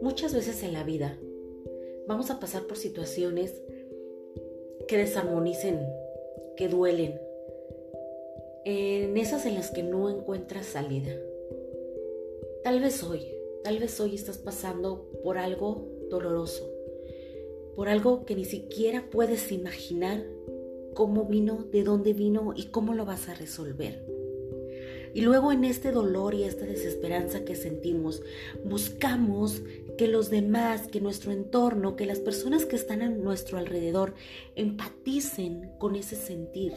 Muchas veces en la vida vamos a pasar por situaciones que desarmonicen, que duelen, en esas en las que no encuentras salida. Tal vez hoy, tal vez hoy estás pasando por algo doloroso, por algo que ni siquiera puedes imaginar cómo vino, de dónde vino y cómo lo vas a resolver. Y luego en este dolor y esta desesperanza que sentimos, buscamos que los demás, que nuestro entorno, que las personas que están a nuestro alrededor empaticen con ese sentir.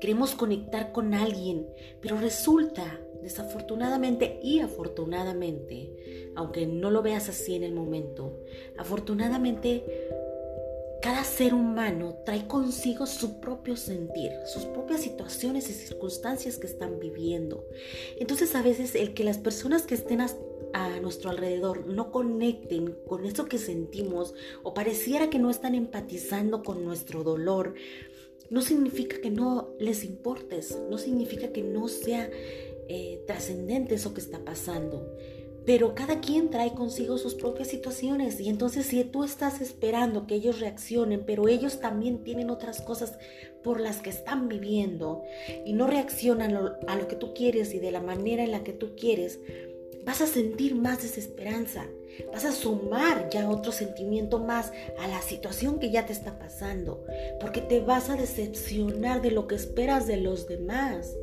Queremos conectar con alguien, pero resulta, desafortunadamente y afortunadamente, aunque no lo veas así en el momento, afortunadamente cada ser humano trae consigo su propio sentir, sus propias situaciones y circunstancias que están viviendo. Entonces a veces el que las personas que estén a, nuestro alrededor no conecten con eso que sentimos o pareciera que no están empatizando con nuestro dolor, no significa que no les importes, no significa que no sea eh, trascendente eso que está pasando. Pero cada quien trae consigo sus propias situaciones y entonces si tú estás esperando que ellos reaccionen, pero ellos también tienen otras cosas por las que están viviendo y no reaccionan a lo que tú quieres y de la manera en la que tú quieres, vas a sentir más desesperanza, vas a sumar ya otro sentimiento más a la situación que ya te está pasando, porque te vas a decepcionar de lo que esperas de los demás.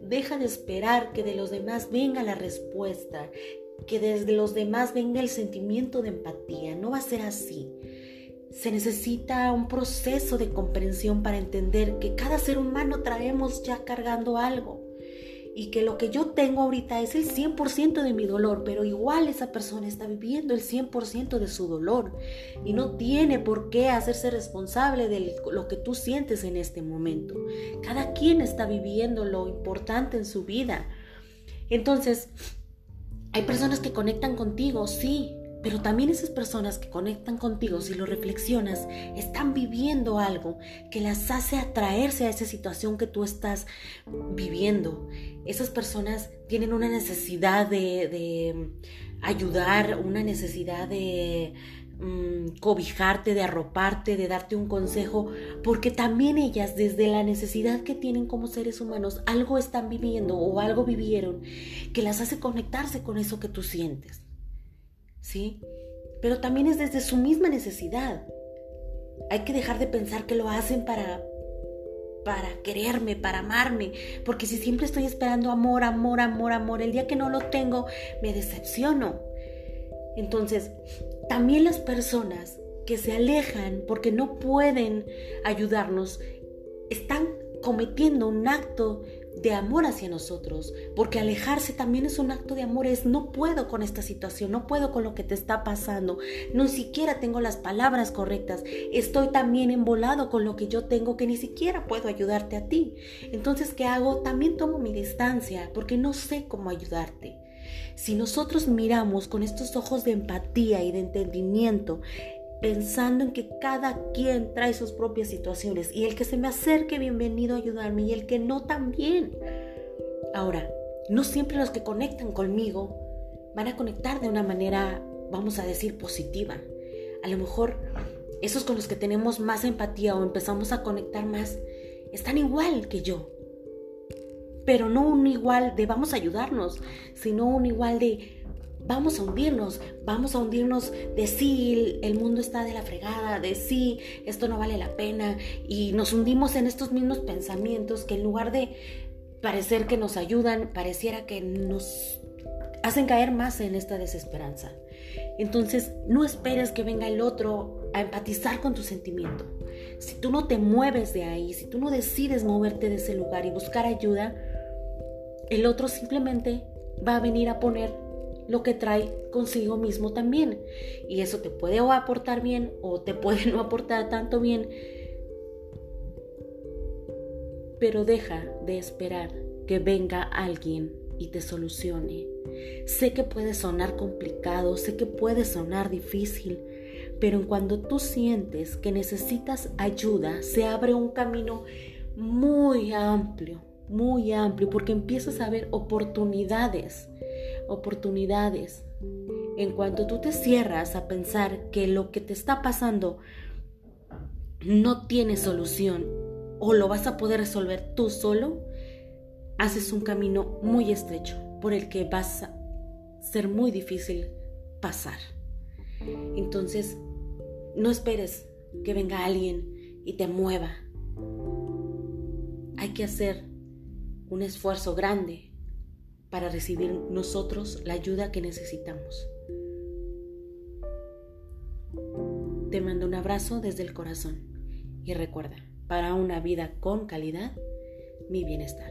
Deja de esperar que de los demás venga la respuesta, que desde los demás venga el sentimiento de empatía. No va a ser así. Se necesita un proceso de comprensión para entender que cada ser humano traemos ya cargando algo y que lo que yo tengo ahorita es el 100% de mi dolor, pero igual esa persona está viviendo el 100% de su dolor y no tiene por qué hacerse responsable de lo que tú sientes en este momento. Cada quien está viviendo lo importante en su vida. Entonces, hay personas que conectan contigo, sí, pero también esas personas que conectan contigo, si lo reflexionas, están viviendo algo que las hace atraerse a esa situación que tú estás viviendo. Esas personas tienen una necesidad de, de ayudar, una necesidad de Mm, cobijarte, de arroparte, de darte un consejo, porque también ellas desde la necesidad que tienen como seres humanos, algo están viviendo o algo vivieron que las hace conectarse con eso que tú sientes. ¿Sí? Pero también es desde su misma necesidad. Hay que dejar de pensar que lo hacen para para quererme, para amarme, porque si siempre estoy esperando amor, amor, amor, amor, el día que no lo tengo, me decepciono. Entonces, también las personas que se alejan porque no pueden ayudarnos están cometiendo un acto de amor hacia nosotros, porque alejarse también es un acto de amor, es no puedo con esta situación, no puedo con lo que te está pasando, no siquiera tengo las palabras correctas, estoy también embolado con lo que yo tengo que ni siquiera puedo ayudarte a ti. Entonces, ¿qué hago? También tomo mi distancia porque no sé cómo ayudarte. Si nosotros miramos con estos ojos de empatía y de entendimiento, pensando en que cada quien trae sus propias situaciones y el que se me acerque, bienvenido a ayudarme y el que no también. Ahora, no siempre los que conectan conmigo van a conectar de una manera, vamos a decir, positiva. A lo mejor esos con los que tenemos más empatía o empezamos a conectar más están igual que yo pero no un igual de vamos a ayudarnos, sino un igual de vamos a hundirnos, vamos a hundirnos de sí, el mundo está de la fregada, de sí, esto no vale la pena, y nos hundimos en estos mismos pensamientos que en lugar de parecer que nos ayudan, pareciera que nos hacen caer más en esta desesperanza. Entonces, no esperes que venga el otro a empatizar con tu sentimiento. Si tú no te mueves de ahí, si tú no decides moverte de ese lugar y buscar ayuda, el otro simplemente va a venir a poner lo que trae consigo mismo también. Y eso te puede aportar bien o te puede no aportar tanto bien. Pero deja de esperar que venga alguien y te solucione. Sé que puede sonar complicado, sé que puede sonar difícil, pero cuando tú sientes que necesitas ayuda, se abre un camino muy amplio muy amplio porque empiezas a ver oportunidades, oportunidades. En cuanto tú te cierras a pensar que lo que te está pasando no tiene solución o lo vas a poder resolver tú solo, haces un camino muy estrecho por el que vas a ser muy difícil pasar. Entonces, no esperes que venga alguien y te mueva. Hay que hacer un esfuerzo grande para recibir nosotros la ayuda que necesitamos. Te mando un abrazo desde el corazón y recuerda, para una vida con calidad, mi bienestar.